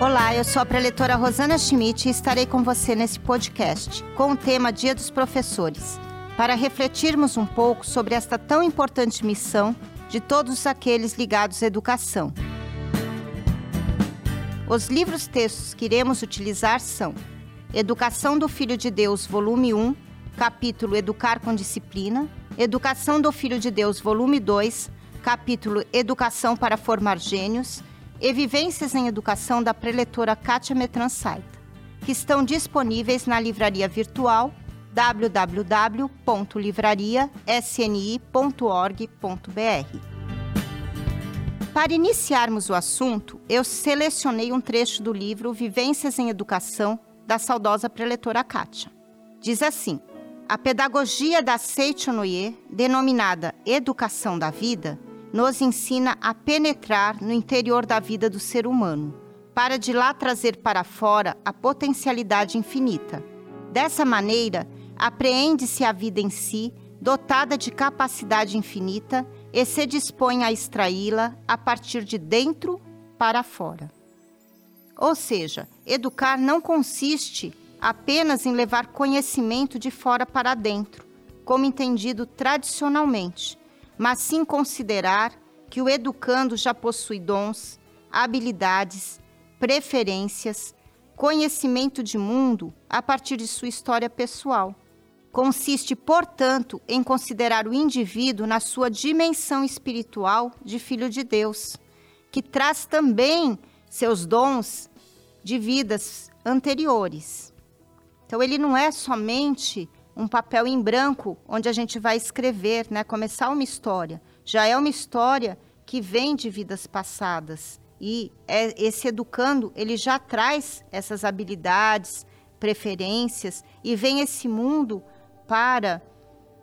Olá, eu sou a preletora Rosana Schmidt e estarei com você nesse podcast com o tema Dia dos Professores, para refletirmos um pouco sobre esta tão importante missão de todos aqueles ligados à educação. Os livros textos que iremos utilizar são Educação do Filho de Deus, volume 1, capítulo Educar com Disciplina, Educação do Filho de Deus, volume 2, capítulo Educação para Formar Gênios, e Vivências em Educação da preletora Kátia Metransaita, que estão disponíveis na livraria virtual www.livrariasni.org.br. Para iniciarmos o assunto, eu selecionei um trecho do livro Vivências em Educação da saudosa preletora Kátia. Diz assim: A pedagogia da Seichonoye, denominada Educação da Vida, nos ensina a penetrar no interior da vida do ser humano, para de lá trazer para fora a potencialidade infinita. Dessa maneira, apreende-se a vida em si, dotada de capacidade infinita, e se dispõe a extraí-la a partir de dentro para fora. Ou seja, educar não consiste apenas em levar conhecimento de fora para dentro, como entendido tradicionalmente, mas sim considerar que o educando já possui dons, habilidades, preferências, conhecimento de mundo a partir de sua história pessoal. Consiste, portanto, em considerar o indivíduo na sua dimensão espiritual de filho de Deus, que traz também seus dons de vidas anteriores. Então, ele não é somente um papel em branco onde a gente vai escrever, né, começar uma história. Já é uma história que vem de vidas passadas e é, esse educando ele já traz essas habilidades, preferências e vem esse mundo para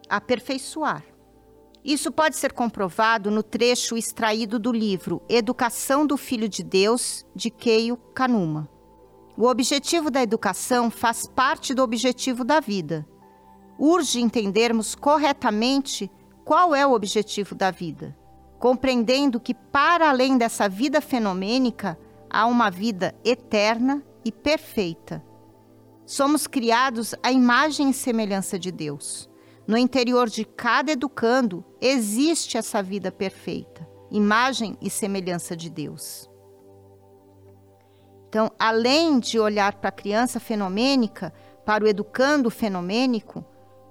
aperfeiçoar. Isso pode ser comprovado no trecho extraído do livro Educação do Filho de Deus, de Keio Kanuma. O objetivo da educação faz parte do objetivo da vida urge entendermos corretamente qual é o objetivo da vida, compreendendo que, para além dessa vida fenomênica, há uma vida eterna e perfeita. Somos criados à imagem e semelhança de Deus. No interior de cada educando existe essa vida perfeita, imagem e semelhança de Deus. Então, além de olhar para a criança fenomênica, para o educando fenomênico,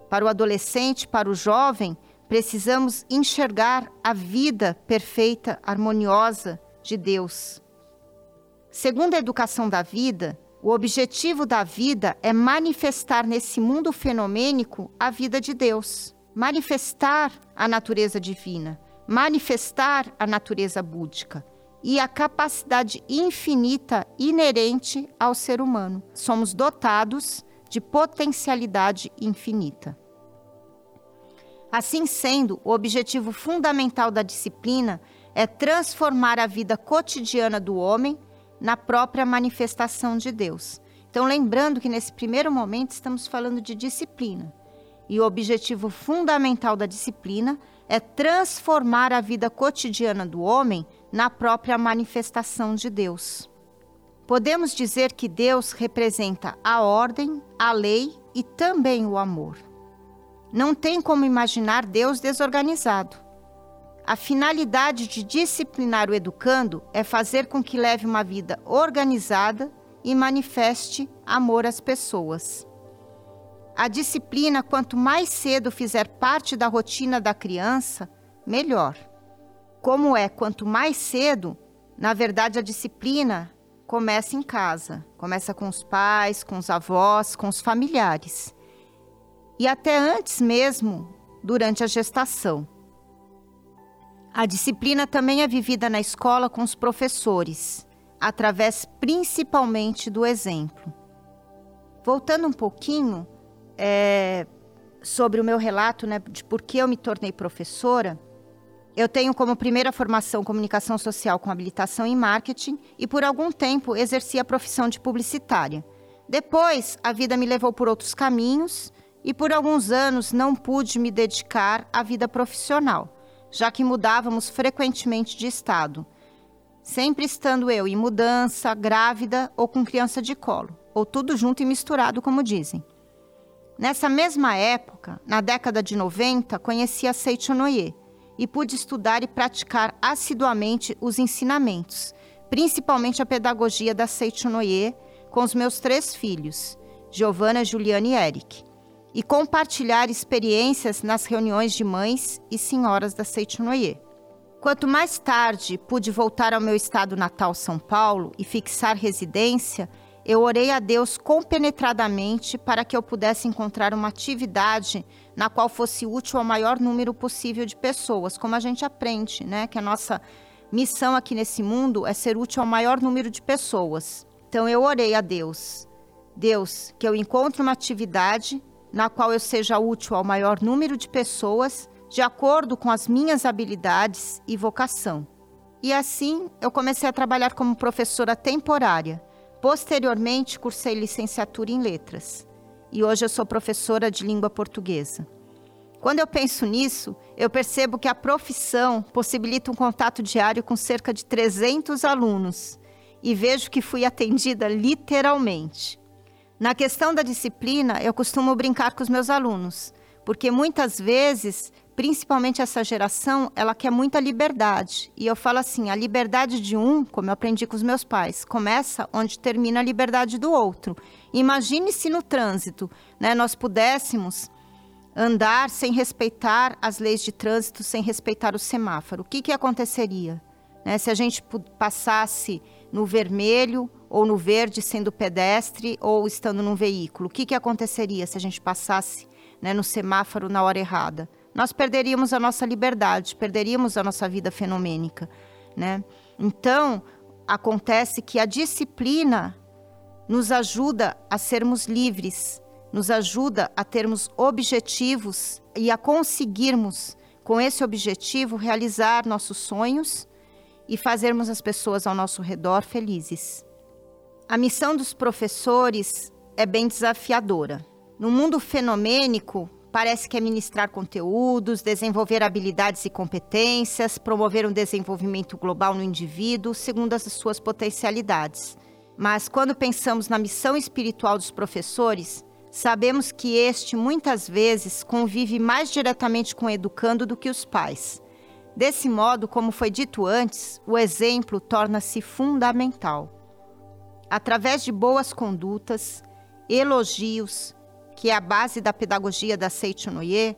para o adolescente, para o jovem, precisamos enxergar a vida perfeita, harmoniosa de Deus. Segundo a educação da vida, o objetivo da vida é manifestar nesse mundo fenomênico a vida de Deus, manifestar a natureza divina, manifestar a natureza búdica e a capacidade infinita inerente ao ser humano. Somos dotados de potencialidade infinita. Assim sendo, o objetivo fundamental da disciplina é transformar a vida cotidiana do homem na própria manifestação de Deus. Então, lembrando que nesse primeiro momento estamos falando de disciplina. E o objetivo fundamental da disciplina é transformar a vida cotidiana do homem na própria manifestação de Deus. Podemos dizer que Deus representa a ordem, a lei e também o amor. Não tem como imaginar Deus desorganizado. A finalidade de disciplinar o educando é fazer com que leve uma vida organizada e manifeste amor às pessoas. A disciplina, quanto mais cedo fizer parte da rotina da criança, melhor. Como é, quanto mais cedo, na verdade, a disciplina começa em casa, começa com os pais, com os avós, com os familiares. E até antes mesmo, durante a gestação. A disciplina também é vivida na escola com os professores, através principalmente do exemplo. Voltando um pouquinho é, sobre o meu relato né, de por que eu me tornei professora, eu tenho como primeira formação comunicação social com habilitação em marketing e por algum tempo exerci a profissão de publicitária. Depois, a vida me levou por outros caminhos e por alguns anos não pude me dedicar à vida profissional, já que mudávamos frequentemente de estado. sempre estando eu em mudança, grávida ou com criança de colo, ou tudo junto e misturado, como dizem. Nessa mesma época, na década de 90, conheci a Seichonoye e pude estudar e praticar assiduamente os ensinamentos, principalmente a pedagogia da Seichonoye, com os meus três filhos, Giovanna, Juliana e Eric, e compartilhar experiências nas reuniões de mães e senhoras da Seichonoye. Quanto mais tarde pude voltar ao meu estado natal, São Paulo, e fixar residência, eu orei a Deus compenetradamente para que eu pudesse encontrar uma atividade na qual fosse útil ao maior número possível de pessoas, como a gente aprende, né? Que a nossa missão aqui nesse mundo é ser útil ao maior número de pessoas. Então eu orei a Deus, Deus, que eu encontre uma atividade na qual eu seja útil ao maior número de pessoas de acordo com as minhas habilidades e vocação. E assim eu comecei a trabalhar como professora temporária. Posteriormente, cursei licenciatura em letras. E hoje eu sou professora de língua portuguesa. Quando eu penso nisso, eu percebo que a profissão possibilita um contato diário com cerca de 300 alunos e vejo que fui atendida literalmente. Na questão da disciplina, eu costumo brincar com os meus alunos, porque muitas vezes principalmente essa geração, ela quer muita liberdade. E eu falo assim, a liberdade de um, como eu aprendi com os meus pais, começa onde termina a liberdade do outro. Imagine se no trânsito, né, nós pudéssemos andar sem respeitar as leis de trânsito, sem respeitar o semáforo. O que, que aconteceria? Né, se a gente passasse no vermelho ou no verde sendo pedestre ou estando num veículo, o que, que aconteceria se a gente passasse né, no semáforo na hora errada? Nós perderíamos a nossa liberdade, perderíamos a nossa vida fenomênica, né? Então, acontece que a disciplina nos ajuda a sermos livres, nos ajuda a termos objetivos e a conseguirmos, com esse objetivo, realizar nossos sonhos e fazermos as pessoas ao nosso redor felizes. A missão dos professores é bem desafiadora. No mundo fenomênico, parece que é ministrar conteúdos, desenvolver habilidades e competências, promover um desenvolvimento global no indivíduo segundo as suas potencialidades. Mas quando pensamos na missão espiritual dos professores, sabemos que este muitas vezes convive mais diretamente com o educando do que os pais. Desse modo, como foi dito antes, o exemplo torna-se fundamental. Através de boas condutas, elogios, que é a base da pedagogia da Seichonoye,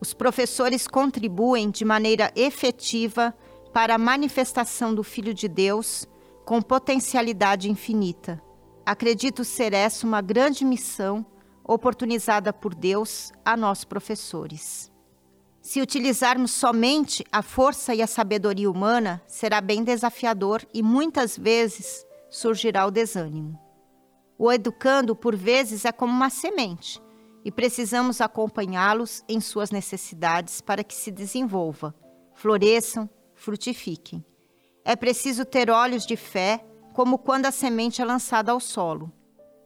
os professores contribuem de maneira efetiva para a manifestação do Filho de Deus com potencialidade infinita. Acredito ser essa uma grande missão oportunizada por Deus a nós professores. Se utilizarmos somente a força e a sabedoria humana, será bem desafiador e muitas vezes surgirá o desânimo. O educando, por vezes, é como uma semente e precisamos acompanhá-los em suas necessidades para que se desenvolva, floresçam, frutifiquem. É preciso ter olhos de fé, como quando a semente é lançada ao solo.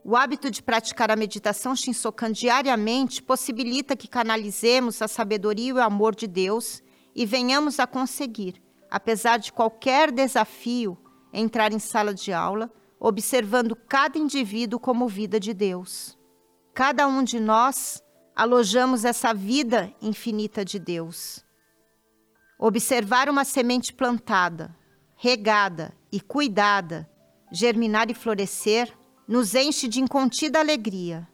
O hábito de praticar a meditação Shinsokan diariamente possibilita que canalizemos a sabedoria e o amor de Deus e venhamos a conseguir, apesar de qualquer desafio, entrar em sala de aula observando cada indivíduo como vida de Deus. Cada um de nós alojamos essa vida infinita de Deus. Observar uma semente plantada, regada e cuidada, germinar e florescer, nos enche de incontida alegria.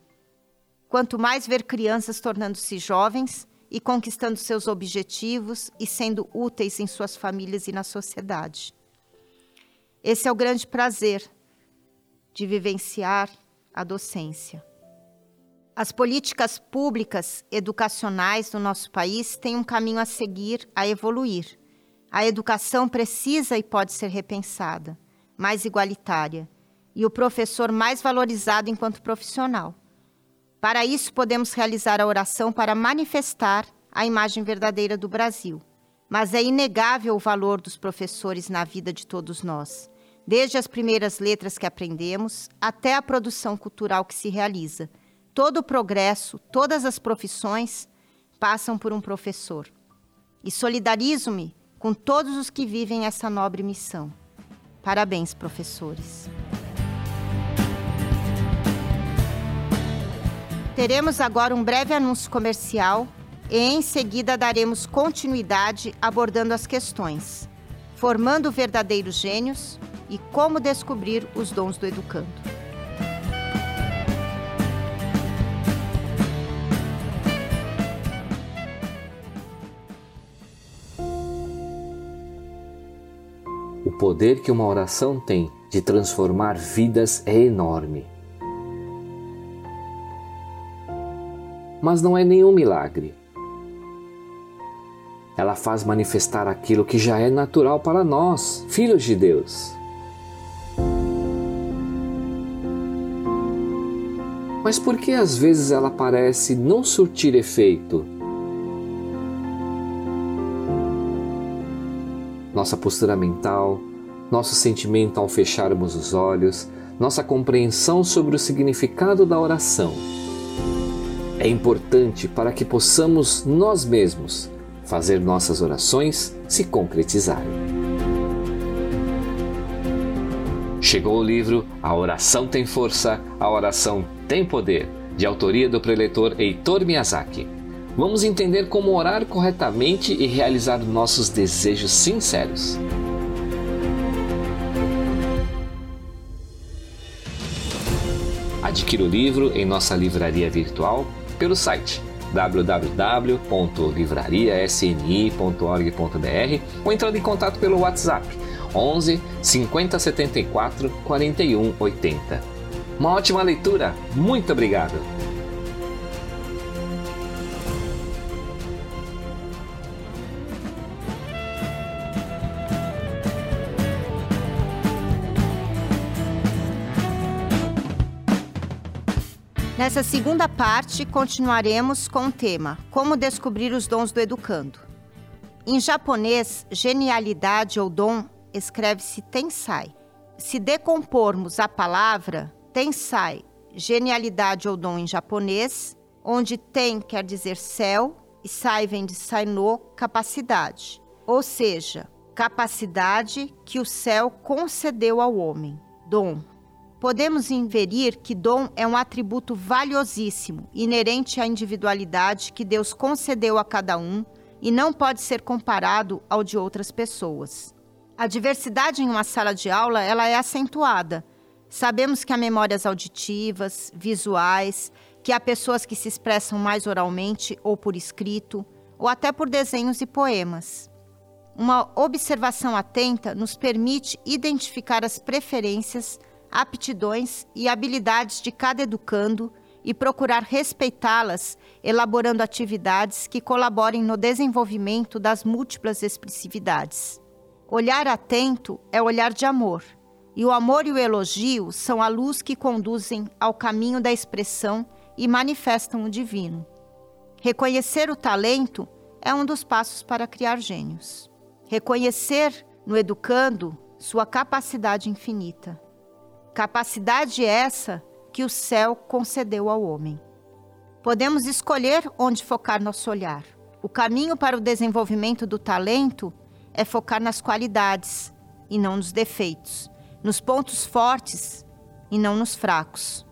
Quanto mais ver crianças tornando-se jovens e conquistando seus objetivos e sendo úteis em suas famílias e na sociedade. Esse é o grande prazer de vivenciar a docência. As políticas públicas educacionais no nosso país têm um caminho a seguir, a evoluir. A educação precisa e pode ser repensada, mais igualitária, e o professor mais valorizado enquanto profissional. Para isso, podemos realizar a oração para manifestar a imagem verdadeira do Brasil. Mas é inegável o valor dos professores na vida de todos nós desde as primeiras letras que aprendemos até a produção cultural que se realiza. Todo o progresso, todas as profissões passam por um professor. E solidarizo-me com todos os que vivem essa nobre missão. Parabéns, professores. Teremos agora um breve anúncio comercial e em seguida daremos continuidade abordando as questões: formando verdadeiros gênios e como descobrir os dons do educando. O poder que uma oração tem de transformar vidas é enorme. Mas não é nenhum milagre. Ela faz manifestar aquilo que já é natural para nós, filhos de Deus. Mas por que às vezes ela parece não surtir efeito? nossa postura mental, nosso sentimento ao fecharmos os olhos, nossa compreensão sobre o significado da oração. É importante para que possamos nós mesmos fazer nossas orações se concretizarem. Chegou o livro A Oração Tem Força, a Oração Tem Poder, de autoria do preletor Heitor Miyazaki vamos entender como orar corretamente e realizar nossos desejos sinceros. Adquira o livro em nossa livraria virtual pelo site www.livrariasni.org.br ou entrando em contato pelo WhatsApp 11 50 74 41 80. Uma ótima leitura, muito obrigado! Nessa segunda parte, continuaremos com o tema Como descobrir os dons do educando. Em japonês, genialidade ou dom escreve-se tensai. Se decompormos a palavra tensai, genialidade ou dom em japonês, onde ten quer dizer céu e sai vem de saino, capacidade. Ou seja, capacidade que o céu concedeu ao homem, dom podemos inferir que dom é um atributo valiosíssimo, inerente à individualidade que Deus concedeu a cada um e não pode ser comparado ao de outras pessoas. A diversidade em uma sala de aula ela é acentuada. Sabemos que há memórias auditivas, visuais, que há pessoas que se expressam mais oralmente ou por escrito, ou até por desenhos e poemas. Uma observação atenta nos permite identificar as preferências aptidões e habilidades de cada educando e procurar respeitá-las, elaborando atividades que colaborem no desenvolvimento das múltiplas expressividades. Olhar atento é olhar de amor, e o amor e o elogio são a luz que conduzem ao caminho da expressão e manifestam o divino. Reconhecer o talento é um dos passos para criar gênios. Reconhecer no educando sua capacidade infinita. Capacidade essa que o céu concedeu ao homem. Podemos escolher onde focar nosso olhar. O caminho para o desenvolvimento do talento é focar nas qualidades e não nos defeitos, nos pontos fortes e não nos fracos,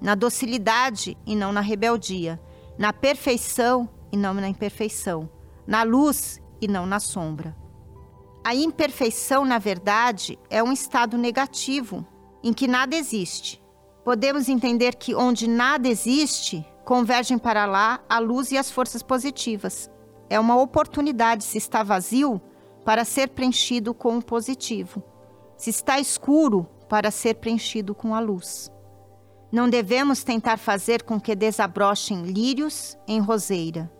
na docilidade e não na rebeldia, na perfeição e não na imperfeição, na luz e não na sombra. A imperfeição, na verdade, é um estado negativo em que nada existe. Podemos entender que onde nada existe, convergem para lá a luz e as forças positivas. É uma oportunidade, se está vazio, para ser preenchido com o positivo. Se está escuro, para ser preenchido com a luz. Não devemos tentar fazer com que desabrochem lírios em roseira.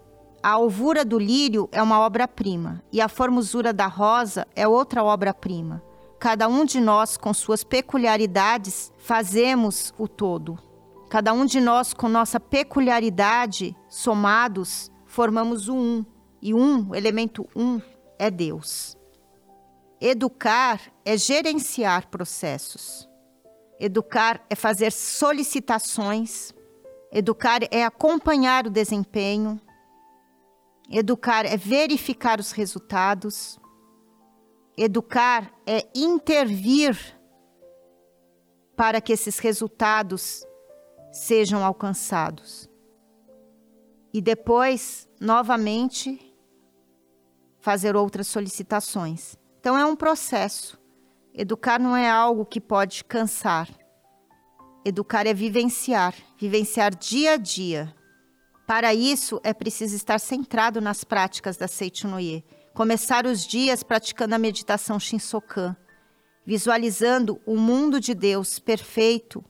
A alvura do lírio é uma obra-prima e a formosura da rosa é outra obra-prima. Cada um de nós, com suas peculiaridades, fazemos o todo. Cada um de nós, com nossa peculiaridade, somados, formamos o um. E um, o elemento um, é Deus. Educar é gerenciar processos. Educar é fazer solicitações. Educar é acompanhar o desempenho. Educar é verificar os resultados. Educar é intervir para que esses resultados sejam alcançados. E depois, novamente, fazer outras solicitações. Então é um processo. Educar não é algo que pode cansar. Educar é vivenciar, vivenciar dia a dia. Para isso, é preciso estar centrado nas práticas da Seichunoye. Começar os dias praticando a meditação Shinsokan, visualizando o mundo de Deus perfeito,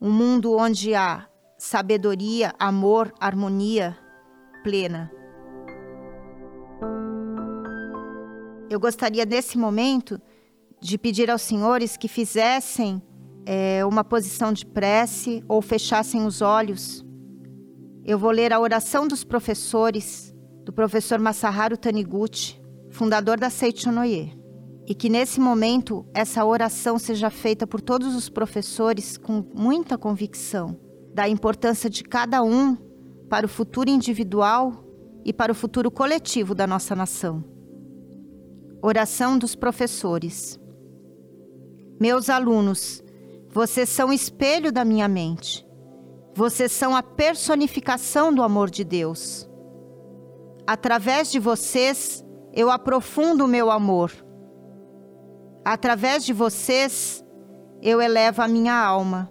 um mundo onde há sabedoria, amor, harmonia plena. Eu gostaria nesse momento de pedir aos senhores que fizessem é, uma posição de prece ou fechassem os olhos. Eu vou ler a oração dos professores, do professor Masaharu Taniguchi, fundador da Seichonoye. E que nesse momento essa oração seja feita por todos os professores com muita convicção da importância de cada um para o futuro individual e para o futuro coletivo da nossa nação. Oração dos professores. Meus alunos, vocês são espelho da minha mente. Vocês são a personificação do amor de Deus. Através de vocês, eu aprofundo o meu amor. Através de vocês, eu elevo a minha alma.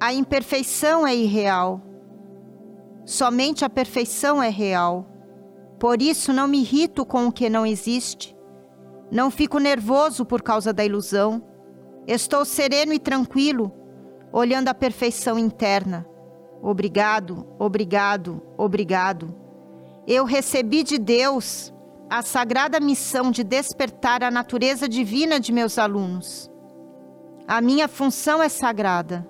A imperfeição é irreal. Somente a perfeição é real. Por isso não me irrito com o que não existe. Não fico nervoso por causa da ilusão. Estou sereno e tranquilo, olhando a perfeição interna. Obrigado, obrigado, obrigado. Eu recebi de Deus a sagrada missão de despertar a natureza divina de meus alunos. A minha função é sagrada,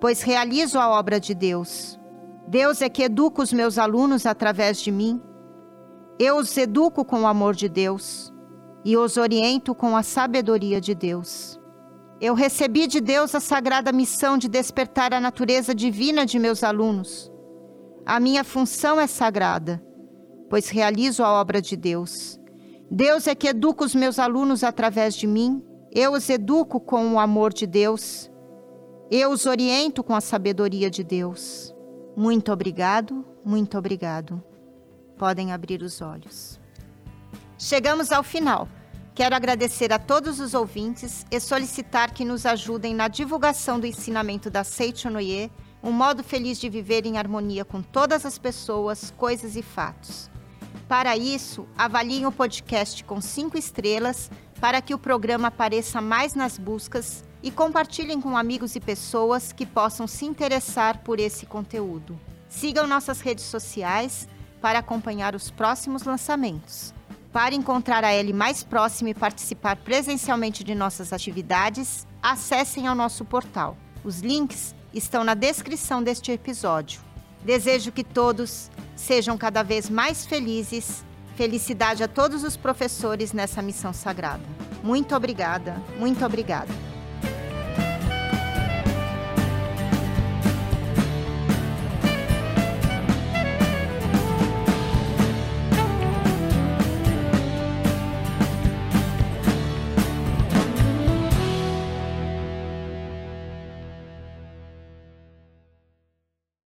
pois realizo a obra de Deus. Deus é que educa os meus alunos através de mim. Eu os educo com o amor de Deus e os oriento com a sabedoria de Deus. Eu recebi de Deus a sagrada missão de despertar a natureza divina de meus alunos. A minha função é sagrada, pois realizo a obra de Deus. Deus é que educa os meus alunos através de mim. Eu os educo com o amor de Deus. Eu os oriento com a sabedoria de Deus. Muito obrigado, muito obrigado. Podem abrir os olhos. Chegamos ao final. Quero agradecer a todos os ouvintes e solicitar que nos ajudem na divulgação do ensinamento da Seichonoye, um modo feliz de viver em harmonia com todas as pessoas, coisas e fatos. Para isso, avaliem o podcast com cinco estrelas para que o programa apareça mais nas buscas e compartilhem com amigos e pessoas que possam se interessar por esse conteúdo. Sigam nossas redes sociais para acompanhar os próximos lançamentos. Para encontrar a Ellie mais próxima e participar presencialmente de nossas atividades, acessem ao nosso portal. Os links estão na descrição deste episódio. Desejo que todos sejam cada vez mais felizes. Felicidade a todos os professores nessa missão sagrada. Muito obrigada, muito obrigada.